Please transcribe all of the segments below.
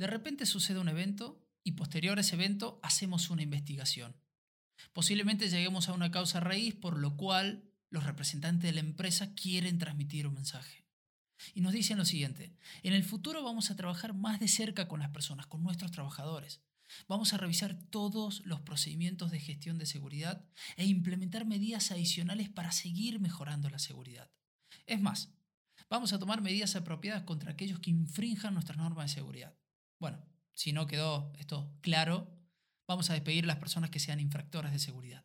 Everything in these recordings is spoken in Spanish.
De repente sucede un evento y posterior a ese evento hacemos una investigación. Posiblemente lleguemos a una causa raíz por lo cual los representantes de la empresa quieren transmitir un mensaje. Y nos dicen lo siguiente, en el futuro vamos a trabajar más de cerca con las personas, con nuestros trabajadores. Vamos a revisar todos los procedimientos de gestión de seguridad e implementar medidas adicionales para seguir mejorando la seguridad. Es más, vamos a tomar medidas apropiadas contra aquellos que infrinjan nuestras normas de seguridad. Bueno, si no quedó esto claro, vamos a despedir a las personas que sean infractoras de seguridad.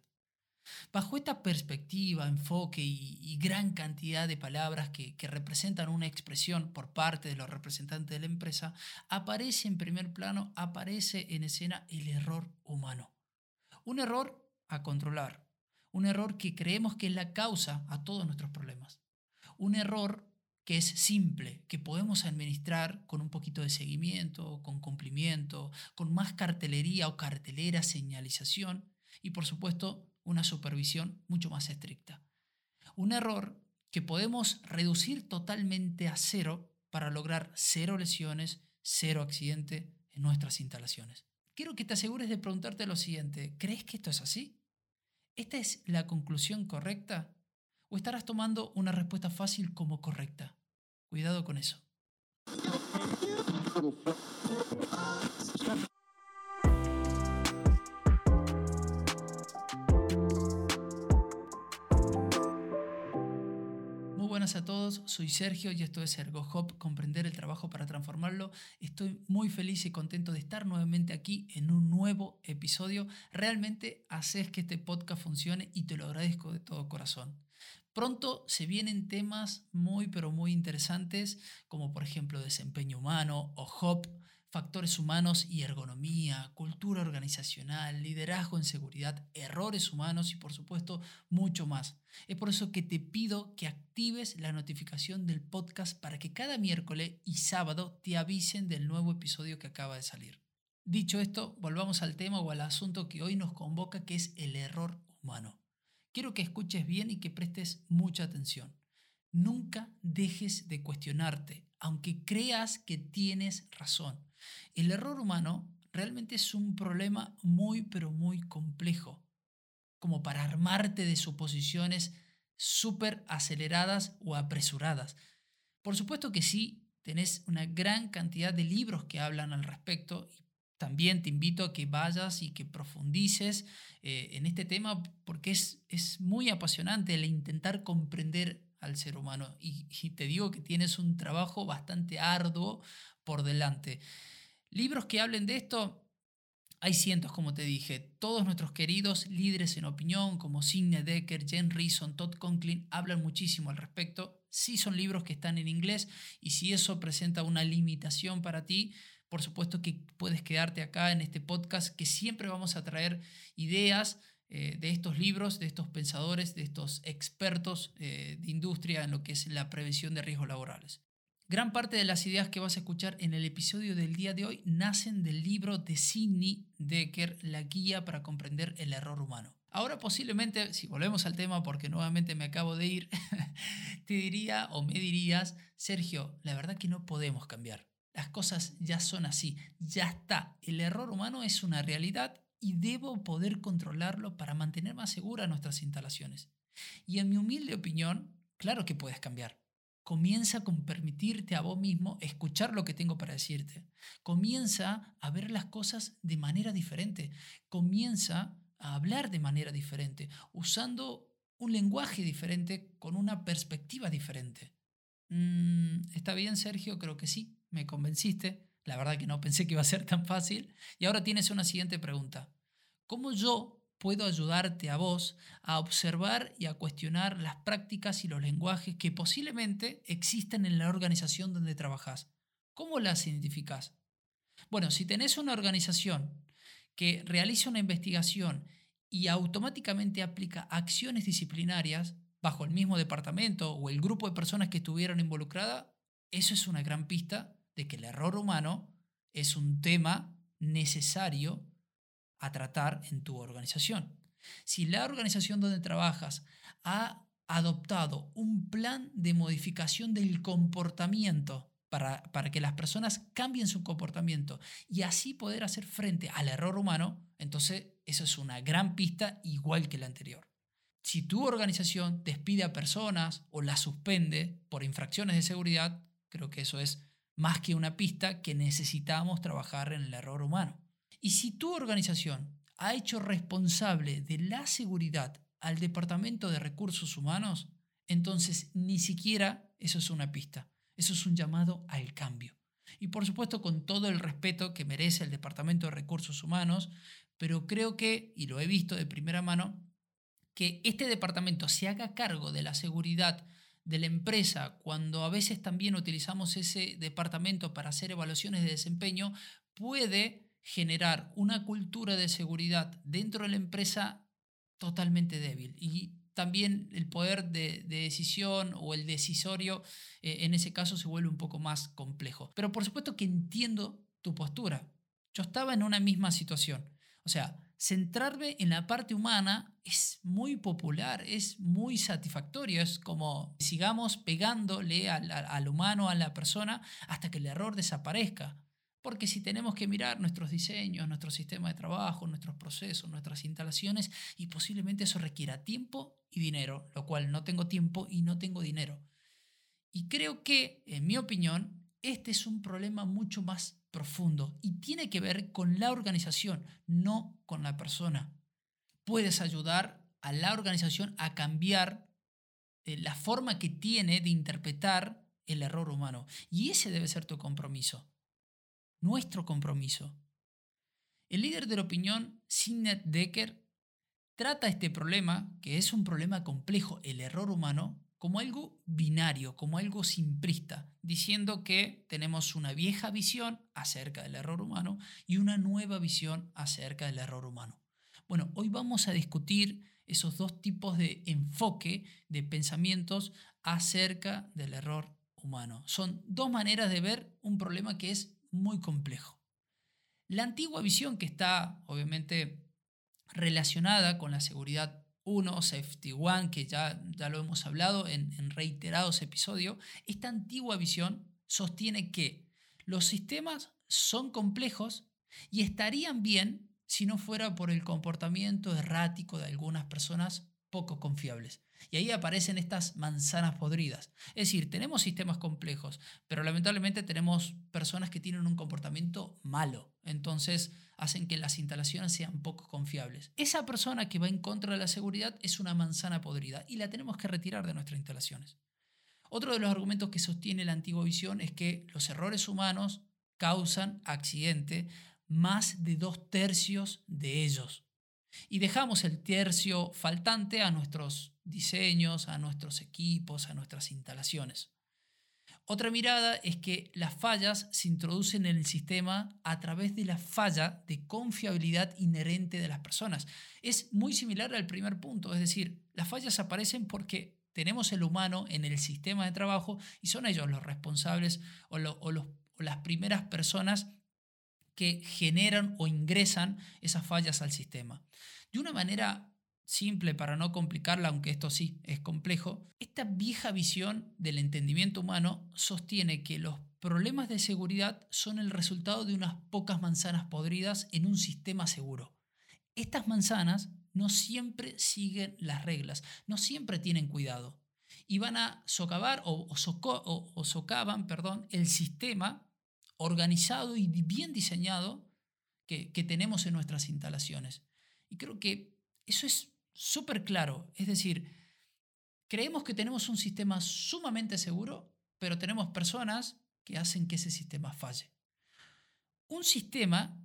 Bajo esta perspectiva, enfoque y, gran cantidad de palabras que, que, representan una expresión por parte de los representantes de la empresa, aparece en primer plano, aparece en escena el error humano. Un error a controlar, un error que creemos que es la causa a todos nuestros problemas. Un error que es simple, que podemos administrar con un poquito de seguimiento, con cumplimiento, con más cartelería o cartelera, señalización y por supuesto una supervisión mucho más estricta. Un error que podemos reducir totalmente a cero para lograr cero lesiones, cero accidente en nuestras instalaciones. Quiero que te asegures de preguntarte lo siguiente, ¿crees que esto es así? ¿Esta es la conclusión correcta? ¿O estarás tomando una respuesta fácil como correcta? Cuidado con eso. Muy buenas a todos, soy Sergio y esto es ErgoHop, comprender el trabajo para transformarlo. Estoy muy feliz y contento de estar nuevamente aquí en un nuevo episodio. Realmente haces que este podcast funcione y te lo agradezco de todo corazón. Pronto se vienen temas muy pero muy interesantes como por ejemplo desempeño humano o HOP, factores humanos y ergonomía, cultura organizacional, liderazgo en seguridad, errores humanos y por supuesto mucho más. Es por eso que te pido que actives la notificación del podcast para que cada miércoles y sábado te avisen del nuevo episodio que acaba de salir. Dicho esto, volvamos al tema o al asunto que hoy nos convoca que es el error humano. Quiero que escuches bien y que prestes mucha atención. Nunca dejes de cuestionarte, aunque creas que tienes razón. El error humano realmente es un problema muy, pero muy complejo, como para armarte de suposiciones súper aceleradas o apresuradas. Por supuesto que sí, tenés una gran cantidad de libros que hablan al respecto también te invito a que vayas y que profundices eh, en este tema porque es, es, muy apasionante el intentar comprender al ser humano y, te digo que tienes un trabajo bastante arduo por delante. Libros que hablen de esto, hay cientos, como te dije. Todos nuestros queridos líderes en opinión, como Sidney Decker, Jen Reason, Todd Conklin, hablan muchísimo al respecto. Sí son libros que están en inglés y si eso presenta una limitación para ti, por supuesto que puedes quedarte acá en este podcast que siempre vamos a traer ideas eh, de estos libros, de estos pensadores, de estos expertos eh, de industria en lo que es la prevención de riesgos laborales. Gran parte de las ideas que vas a escuchar en el episodio del día de hoy nacen del libro de Sidney Decker, La guía para comprender el error humano. Ahora posiblemente, si volvemos al tema porque nuevamente me acabo de ir, te diría o me dirías, Sergio, la verdad que no podemos cambiar. Las cosas ya son así, ya está. El error humano es una realidad y debo poder controlarlo para mantener más seguras nuestras instalaciones. Y en mi humilde opinión, claro que puedes cambiar. Comienza con permitirte a vos mismo escuchar lo que tengo para decirte. Comienza a ver las cosas de manera diferente. Comienza a hablar de manera diferente, usando un lenguaje diferente con una perspectiva diferente. Mm, ¿Está bien, Sergio? Creo que sí me convenciste. La verdad que no pensé que iba a ser tan fácil. Y ahora tienes una siguiente pregunta. ¿Cómo yo puedo ayudarte a vos a observar y a cuestionar las prácticas y los lenguajes que posiblemente existen en la organización donde trabajas? ¿Cómo las identificas? Bueno, si tenés una organización que realiza una investigación y automáticamente aplica acciones disciplinarias bajo el mismo departamento o el grupo de personas que estuvieron involucradas, eso es una gran pista de que el error humano es un tema necesario a tratar en tu organización. Si la organización donde trabajas ha adoptado un plan de modificación del comportamiento para, para, que las personas cambien su comportamiento y así poder hacer frente al error humano, entonces eso es una gran pista igual que la anterior. Si tu organización despide a personas o las suspende por infracciones de seguridad, creo que eso es más que una pista que necesitamos trabajar en el error humano. Y si tu organización ha hecho responsable de la seguridad al Departamento de Recursos Humanos, entonces ni siquiera eso es una pista, eso es un llamado al cambio. Y por supuesto con todo el respeto que merece el Departamento de Recursos Humanos, pero creo que, y lo he visto de primera mano, que este departamento se haga cargo de la seguridad de la empresa cuando a veces también utilizamos ese departamento para hacer evaluaciones de desempeño, puede generar una cultura de seguridad dentro de la empresa totalmente débil. Y también el poder de, decisión o el decisorio eh, en ese caso se vuelve un poco más complejo. Pero por supuesto que entiendo tu postura. Yo estaba en una misma situación. O sea, centrarme en la parte humana es muy popular, es muy satisfactorio, es como sigamos pegándole al, humano, a la persona, hasta que el error desaparezca. Porque si tenemos que mirar nuestros diseños, nuestro sistema de trabajo, nuestros procesos, nuestras instalaciones, y posiblemente eso requiera tiempo y dinero, lo cual no tengo tiempo y no tengo dinero. Y creo que, en mi opinión, este es un problema mucho más profundo y tiene que ver con la organización, no con la persona. Puedes ayudar a la organización a cambiar eh, la forma que tiene de interpretar el error humano. Y ese debe ser tu compromiso, nuestro compromiso. El líder de la opinión, Sidney Decker, trata este problema, que es un problema complejo, el error humano, como algo binario, como algo simplista, diciendo que tenemos una vieja visión acerca del error humano y una nueva visión acerca del error humano. Bueno, hoy vamos a discutir esos dos tipos de enfoque de pensamientos acerca del error humano. Son dos maneras de ver un problema que es muy complejo. La antigua visión que está obviamente relacionada con la seguridad 1, Safety One, que ya, ya lo hemos hablado en, en reiterados episodios, esta antigua visión sostiene que los sistemas son complejos y estarían bien si no fuera por el comportamiento errático de algunas personas poco confiables. Y ahí aparecen estas manzanas podridas. Es decir, tenemos sistemas complejos, pero lamentablemente tenemos personas que tienen un comportamiento malo. Entonces hacen que las instalaciones sean poco confiables. Esa persona que va en contra de la seguridad es una manzana podrida y la tenemos que retirar de nuestras instalaciones. Otro de los argumentos que sostiene la antigua visión es que los errores humanos causan accidente más de dos tercios de ellos. Y dejamos el tercio faltante a nuestros diseños, a nuestros equipos, a nuestras instalaciones. Otra mirada es que las fallas se introducen en el sistema a través de la falla de confiabilidad inherente de las personas. Es muy similar al primer punto, es decir, las fallas aparecen porque tenemos el humano en el sistema de trabajo y son ellos los responsables o, las primeras personas que generan o ingresan esas fallas al sistema. De una manera simple para no complicarla, aunque esto sí es complejo, esta vieja visión del entendimiento humano sostiene que los problemas de seguridad son el resultado de unas pocas manzanas podridas en un sistema seguro. Estas manzanas no siempre siguen las reglas, no siempre tienen cuidado y van a socavar o, o socavan perdón, el sistema organizado y bien diseñado que, tenemos en nuestras instalaciones. Y creo que eso es súper claro. Es decir, creemos que tenemos un sistema sumamente seguro, pero tenemos personas que hacen que ese sistema falle. Un sistema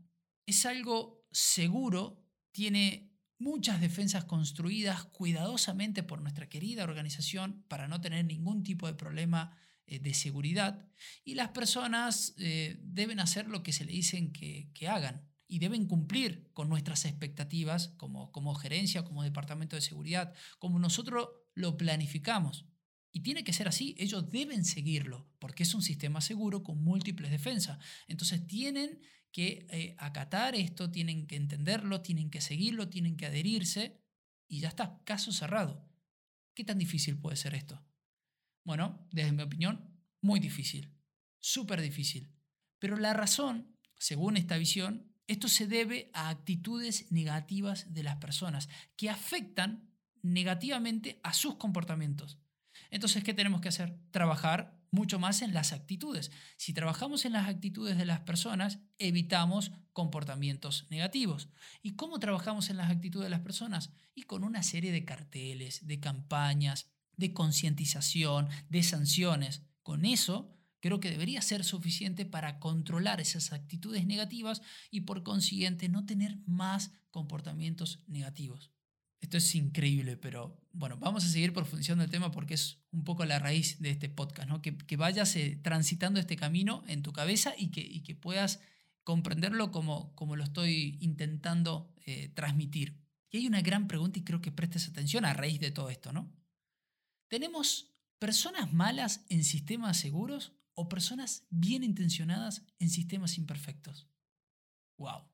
es algo seguro, tiene muchas defensas construidas cuidadosamente por nuestra querida organización para no tener ningún tipo de problema eh, de seguridad y las personas eh, deben hacer lo que se le dicen que, hagan y deben cumplir con nuestras expectativas como, como gerencia, como departamento de seguridad, como nosotros lo planificamos. Y tiene que ser así, ellos deben seguirlo, porque es un sistema seguro con múltiples defensas. Entonces tienen que eh, acatar esto, tienen que entenderlo, tienen que seguirlo, tienen que adherirse y ya está, caso cerrado. ¿Qué tan difícil puede ser esto? Bueno, desde mi opinión, muy difícil. súper difícil. Pero la razón, según esta visión, esto se debe a actitudes negativas de las personas que afectan negativamente a sus comportamientos. Entonces, ¿qué tenemos que hacer? Trabajar mucho más en las actitudes. Si trabajamos en las actitudes de las personas, evitamos comportamientos negativos. ¿Y cómo trabajamos en las actitudes de las personas? Y con una serie de carteles, de campañas, de concientización, de sanciones. Con eso creo que debería ser suficiente para controlar esas actitudes negativas y por consiguiente no tener más comportamientos negativos. Esto es increíble, pero bueno, vamos a seguir profundizando el tema porque es un poco la raíz de este podcast, ¿no? que, vayas eh, transitando este camino en tu cabeza y que, que puedas comprenderlo como, como lo estoy intentando eh, transmitir. Y hay una gran pregunta y creo que prestes atención a raíz de todo esto, ¿no? ¿Tenemos personas malas en sistemas seguros o personas bien intencionadas en sistemas imperfectos? ¡Wow!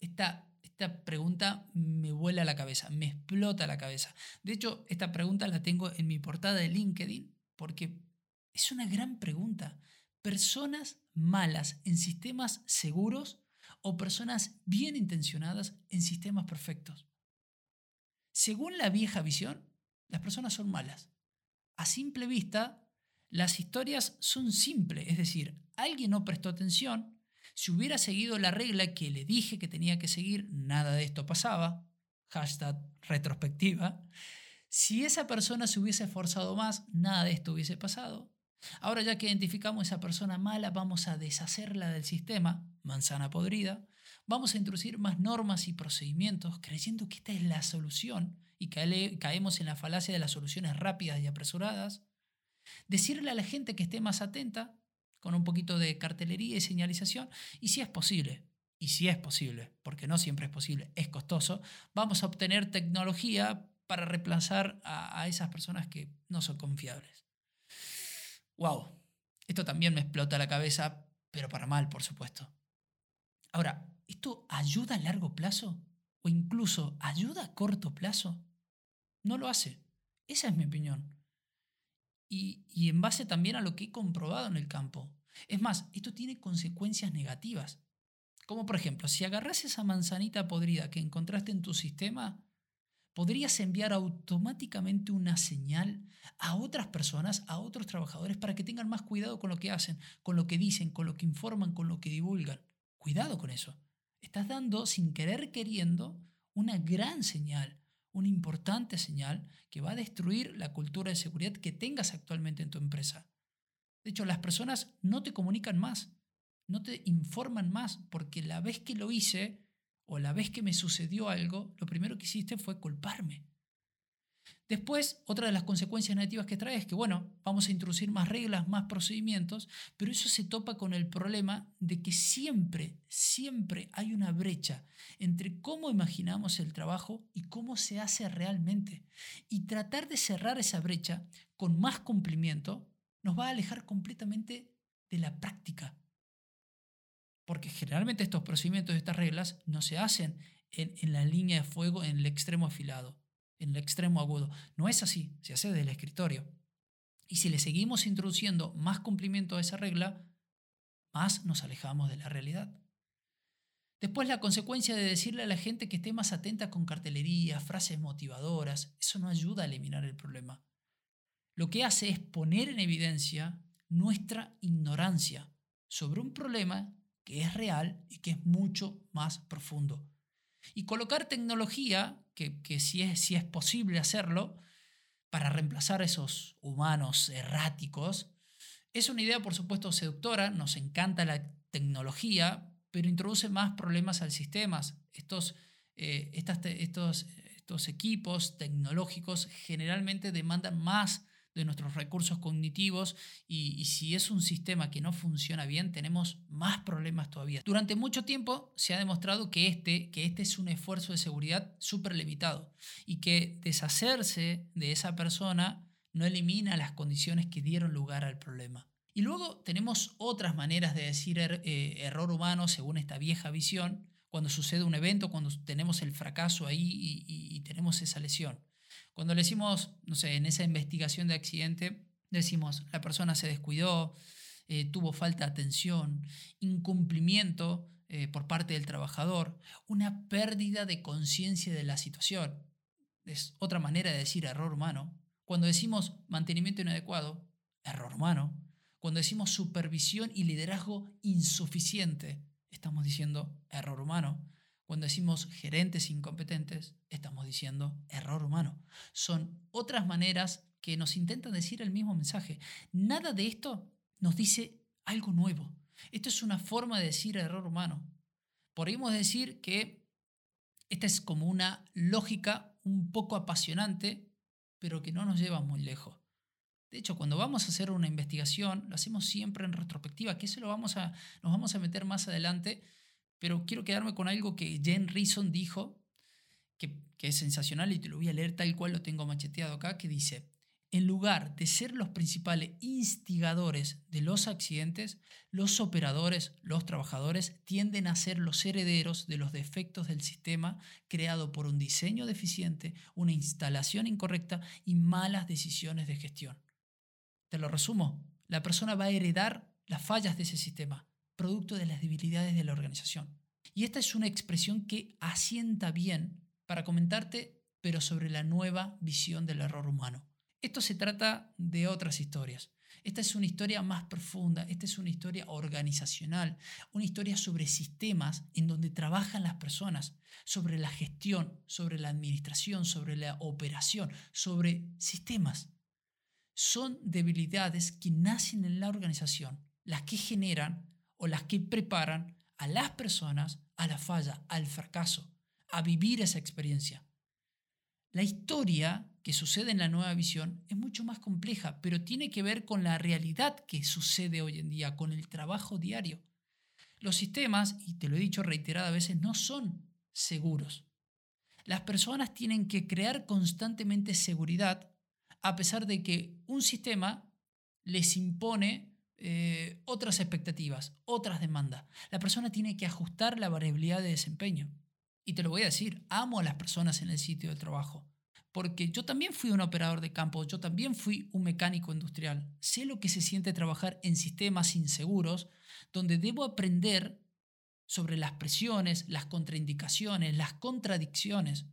Esta esta pregunta me vuela la cabeza, me explota la cabeza. De hecho, esta pregunta la tengo en mi portada de LinkedIn porque es una gran pregunta. ¿Personas malas en sistemas seguros o personas bien intencionadas en sistemas perfectos? Según la vieja visión, las personas son malas. A simple vista, las historias son simples, es decir, alguien no prestó atención, si hubiera seguido la regla que le dije que tenía que seguir, nada de esto pasaba. Hashtag retrospectiva. Si esa persona se hubiese esforzado más, nada de esto hubiese pasado. Ahora ya que identificamos a esa persona mala, vamos a deshacerla del sistema, manzana podrida. Vamos a introducir más normas y procedimientos creyendo que esta es la solución y caemos en la falacia de las soluciones rápidas y apresuradas. Decirle a la gente que esté más atenta con un poquito de cartelería y señalización, y si es posible, y si es posible, porque no siempre es posible, es costoso, vamos a obtener tecnología para reemplazar a, esas personas que no son confiables. ¡Wow! Esto también me explota la cabeza, pero para mal, por supuesto. Ahora, ¿esto ayuda a largo plazo? ¿O incluso ayuda a corto plazo? No lo hace. Esa es mi opinión. Y, y, en base también a lo que he comprobado en el campo. Es más, esto tiene consecuencias negativas. Como por ejemplo, si agarras esa manzanita podrida que encontraste en tu sistema, podrías enviar automáticamente una señal a otras personas, a otros trabajadores, para que tengan más cuidado con lo que hacen, con lo que dicen, con lo que informan, con lo que divulgan. Cuidado con eso. Estás dando, sin querer queriendo, una gran señal, una importante señal que va a destruir la cultura de seguridad que tengas actualmente en tu empresa. De hecho, las personas no te comunican más, no te informan más, porque la vez que lo hice o la vez que me sucedió algo, lo primero que hiciste fue culparme. Después, otra de las consecuencias negativas que trae es que, bueno, vamos a introducir más reglas, más procedimientos, pero eso se topa con el problema de que siempre, siempre hay una brecha entre cómo imaginamos el trabajo y cómo se hace realmente. Y tratar de cerrar esa brecha con más cumplimiento nos va a alejar completamente de la práctica. Porque generalmente estos procedimientos, estas reglas, no se hacen en, la línea de fuego en el extremo afilado, en el extremo agudo. No es así, se hace desde el escritorio. Y si le seguimos introduciendo más cumplimiento a esa regla, más nos alejamos de la realidad. Después la consecuencia de decirle a la gente que esté más atenta con cartelería, frases motivadoras, eso no ayuda a eliminar el problema lo que hace es poner en evidencia nuestra ignorancia sobre un problema que es real y que es mucho más profundo. Y colocar tecnología, que, si, es, si es posible hacerlo, para reemplazar esos humanos erráticos, es una idea, por supuesto, seductora, nos encanta la tecnología, pero introduce más problemas al sistema. Estos, eh, estos, estos equipos tecnológicos generalmente demandan más de nuestros recursos cognitivos y, si es un sistema que no funciona bien, tenemos más problemas todavía. Durante mucho tiempo se ha demostrado que este, que este es un esfuerzo de seguridad súper limitado y que deshacerse de esa persona no elimina las condiciones que dieron lugar al problema. Y luego tenemos otras maneras de decir eh, error humano según esta vieja visión, cuando sucede un evento, cuando tenemos el fracaso ahí y tenemos esa lesión. Cuando le decimos, no sé, en esa investigación de accidente, decimos, la persona se descuidó, eh, tuvo falta de atención, incumplimiento eh, por parte del trabajador, una pérdida de conciencia de la situación. Es otra manera de decir error humano. Cuando decimos mantenimiento inadecuado, error humano. Cuando decimos supervisión y liderazgo insuficiente, estamos diciendo error humano. Cuando decimos gerentes incompetentes, estamos diciendo error humano. Son otras maneras que nos intentan decir el mismo mensaje. Nada de esto nos dice algo nuevo. Esto es una forma de decir error humano. Podríamos decir que esta es como una lógica un poco apasionante, pero que no nos lleva muy lejos. De hecho, cuando vamos a hacer una investigación, lo hacemos siempre en retrospectiva, que eso lo vamos a, nos vamos a meter más adelante, pero quiero quedarme con algo que Jen Reason dijo, que, que es sensacional y te lo voy a leer tal cual lo tengo macheteado acá, que dice, en lugar de ser los principales instigadores de los accidentes, los operadores, los trabajadores, tienden a ser los herederos de los defectos del sistema creado por un diseño deficiente, una instalación incorrecta y malas decisiones de gestión. Te lo resumo, la persona va a heredar las fallas de ese sistema, producto de las debilidades de la organización. Y esta es una expresión que asienta bien para comentarte, pero sobre la nueva visión del error humano. Esto se trata de otras historias. Esta es una historia más profunda, esta es una historia organizacional, una historia sobre sistemas en donde trabajan las personas, sobre la gestión, sobre la administración, sobre la operación, sobre sistemas. Son debilidades que nacen en la organización, las que generan o las que preparan a las personas a la falla, al fracaso, a vivir esa experiencia. La historia que sucede en la nueva visión es mucho más compleja, pero tiene que ver con la realidad que sucede hoy en día, con el trabajo diario. Los sistemas, y te lo he dicho reiteradas veces, no son seguros. Las personas tienen que crear constantemente seguridad a pesar de que un sistema les impone eh, otras expectativas, otras demandas. La persona tiene que ajustar la variabilidad de desempeño. Y te lo voy a decir, amo a las personas en el sitio de trabajo porque yo también fui un operador de campo, yo también fui un mecánico industrial. Sé lo que se siente trabajar en sistemas inseguros, donde debo aprender sobre las presiones, las contraindicaciones, las contradicciones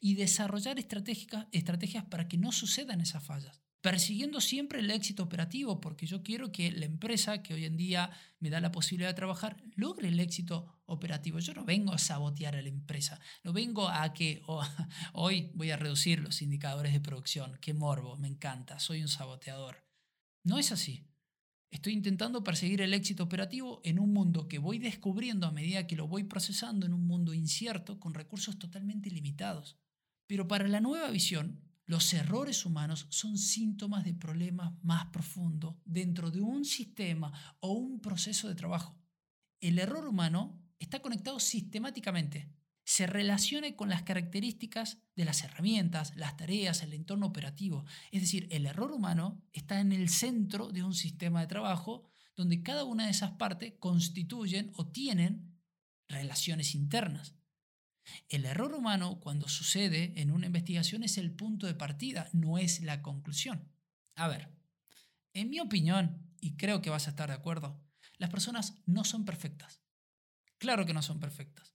y desarrollar estrategias para que no sucedan esas fallas persiguiendo siempre el éxito operativo, porque yo quiero que la empresa que hoy en día me da la posibilidad de trabajar logre el éxito operativo. Yo no vengo a sabotear a la empresa, no vengo a que oh, hoy voy a reducir los indicadores de producción, qué morbo, me encanta, soy un saboteador. No es así. Estoy intentando perseguir el éxito operativo en un mundo que voy descubriendo a medida que lo voy procesando, en un mundo incierto con recursos totalmente limitados. Pero para la nueva visión, los errores humanos son síntomas de problemas más profundos dentro de un sistema o un proceso de trabajo. El error humano está conectado sistemáticamente. Se relaciona con las características de las herramientas, las tareas, el entorno operativo. Es decir, el error humano está en el centro de un sistema de trabajo donde cada una de esas partes constituyen o tienen relaciones internas. El error humano, cuando sucede en una investigación, es el punto de partida, no es la conclusión. A ver, en mi opinión, y creo que vas a estar de acuerdo, las personas no son perfectas. Claro que no son perfectas.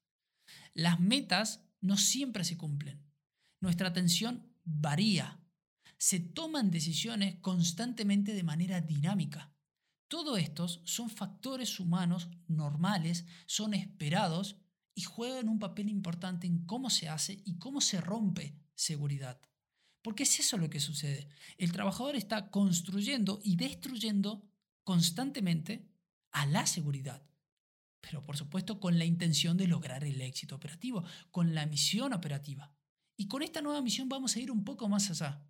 Las metas no siempre se cumplen. Nuestra atención varía. Se toman decisiones constantemente de manera dinámica. Todos estos son factores humanos normales, son esperados y juegan un papel importante en cómo se hace y cómo se rompe seguridad. Porque es eso lo que sucede. El trabajador está construyendo y destruyendo constantemente a la seguridad. Pero por supuesto con la intención de lograr el éxito operativo, con la misión operativa. Y con esta nueva misión vamos a ir un poco más allá,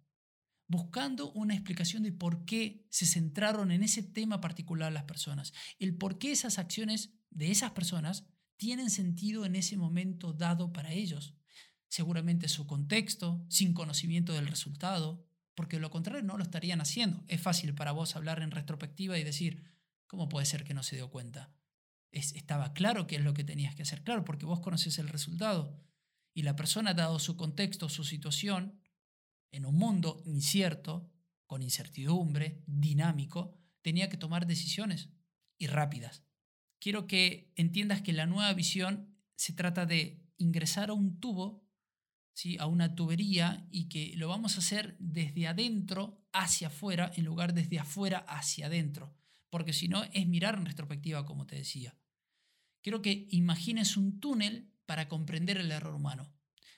buscando una explicación de por qué se centraron en ese tema particular las personas, el por qué esas acciones de esas personas tienen sentido en ese momento dado para ellos. Seguramente su contexto, sin conocimiento del resultado, porque lo contrario no lo estarían haciendo. Es fácil para vos hablar en retrospectiva y decir, ¿cómo puede ser que no se dio cuenta? estaba claro qué es lo que tenías que hacer, claro, porque vos conoces el resultado. Y la persona, dado su contexto, su situación, en un mundo incierto, con incertidumbre, dinámico, tenía que tomar decisiones y rápidas. Quiero que entiendas que la nueva visión se trata de ingresar a un tubo, ¿sí? a una tubería, y que lo vamos a hacer desde adentro hacia afuera en lugar desde afuera hacia adentro, porque si no es mirar en retrospectiva, como te decía. Quiero que imagines un túnel para comprender el error humano.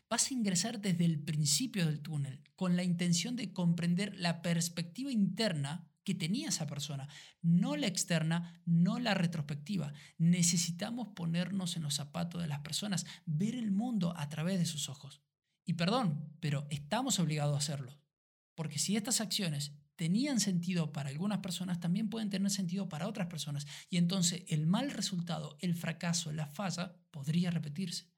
Vas a ingresar desde el principio del túnel con la intención de comprender la perspectiva interna que tenía esa persona, no la externa, no la retrospectiva. Necesitamos ponernos en los zapatos de las personas, ver el mundo a través de sus ojos. Y perdón, pero estamos obligados a hacerlo. Porque si estas acciones tenían sentido para algunas personas, también pueden tener sentido para otras personas. Y entonces el mal resultado, el fracaso, la falla, podría repetirse.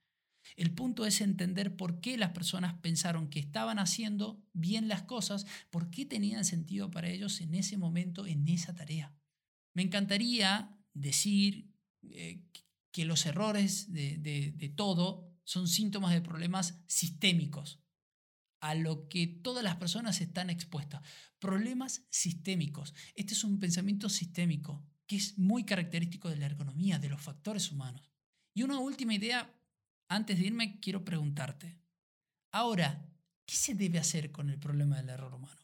El punto es entender por qué las personas pensaron que estaban haciendo bien las cosas, por qué tenían sentido para ellos en ese momento, en esa tarea. Me encantaría decir eh, que los errores de, de todo son síntomas de problemas sistémicos a lo que todas las personas están expuestas. Problemas sistémicos. Este es un pensamiento sistémico que es muy característico de la ergonomía, de los factores humanos. Y una última idea antes de irme, quiero preguntarte. Ahora, ¿qué se debe hacer con el problema del error humano?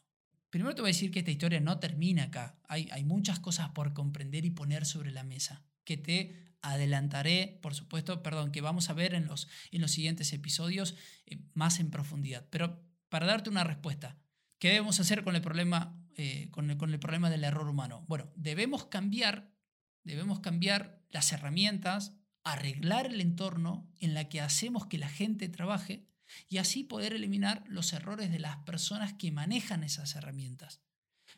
Primero te voy a decir que esta historia no termina acá. Hay, muchas cosas por comprender y poner sobre la mesa que te adelantaré, por supuesto, perdón, que vamos a ver en los, en los siguientes episodios eh, más en profundidad. Pero para darte una respuesta, ¿qué debemos hacer con el problema, eh, con, el, con el problema del error humano? Bueno, debemos cambiar, debemos cambiar las herramientas, arreglar el entorno en la que hacemos que la gente trabaje y así poder eliminar los errores de las personas que manejan esas herramientas.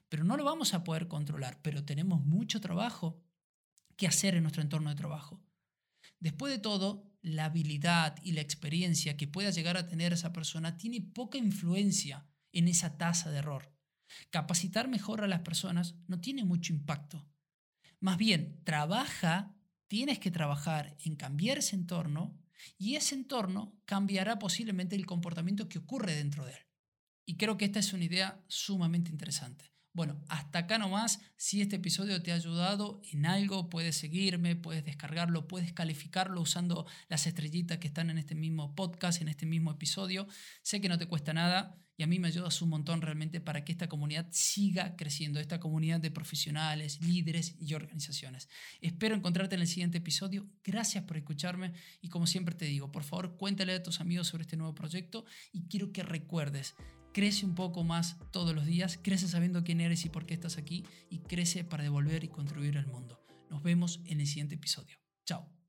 Pero no lo vamos a poder controlar, pero tenemos mucho trabajo que hacer en nuestro entorno de trabajo. Después de todo, la habilidad y la experiencia que pueda llegar a tener esa persona tiene poca influencia en esa tasa de error. Capacitar mejor a las personas no tiene mucho impacto. Más bien, trabaja tienes que trabajar en cambiar ese entorno y ese entorno cambiará posiblemente el comportamiento que ocurre dentro de él. Y creo que esta es una idea sumamente interesante. Bueno, hasta acá nomás. Si este episodio te ha ayudado en algo, puedes seguirme, puedes descargarlo, puedes calificarlo usando las estrellitas que están en este mismo podcast, en este mismo episodio. Sé que no te cuesta nada y a mí me ayudas un montón realmente para que esta comunidad siga creciendo, esta comunidad de profesionales, líderes y organizaciones. Espero encontrarte en el siguiente episodio. Gracias por escucharme y como siempre te digo, por favor cuéntale a tus amigos sobre este nuevo proyecto y quiero que recuerdes Crece un poco más todos los días, crece sabiendo quién eres y por qué estás aquí y crece para devolver y contribuir al mundo. Nos vemos en el siguiente episodio. Chao.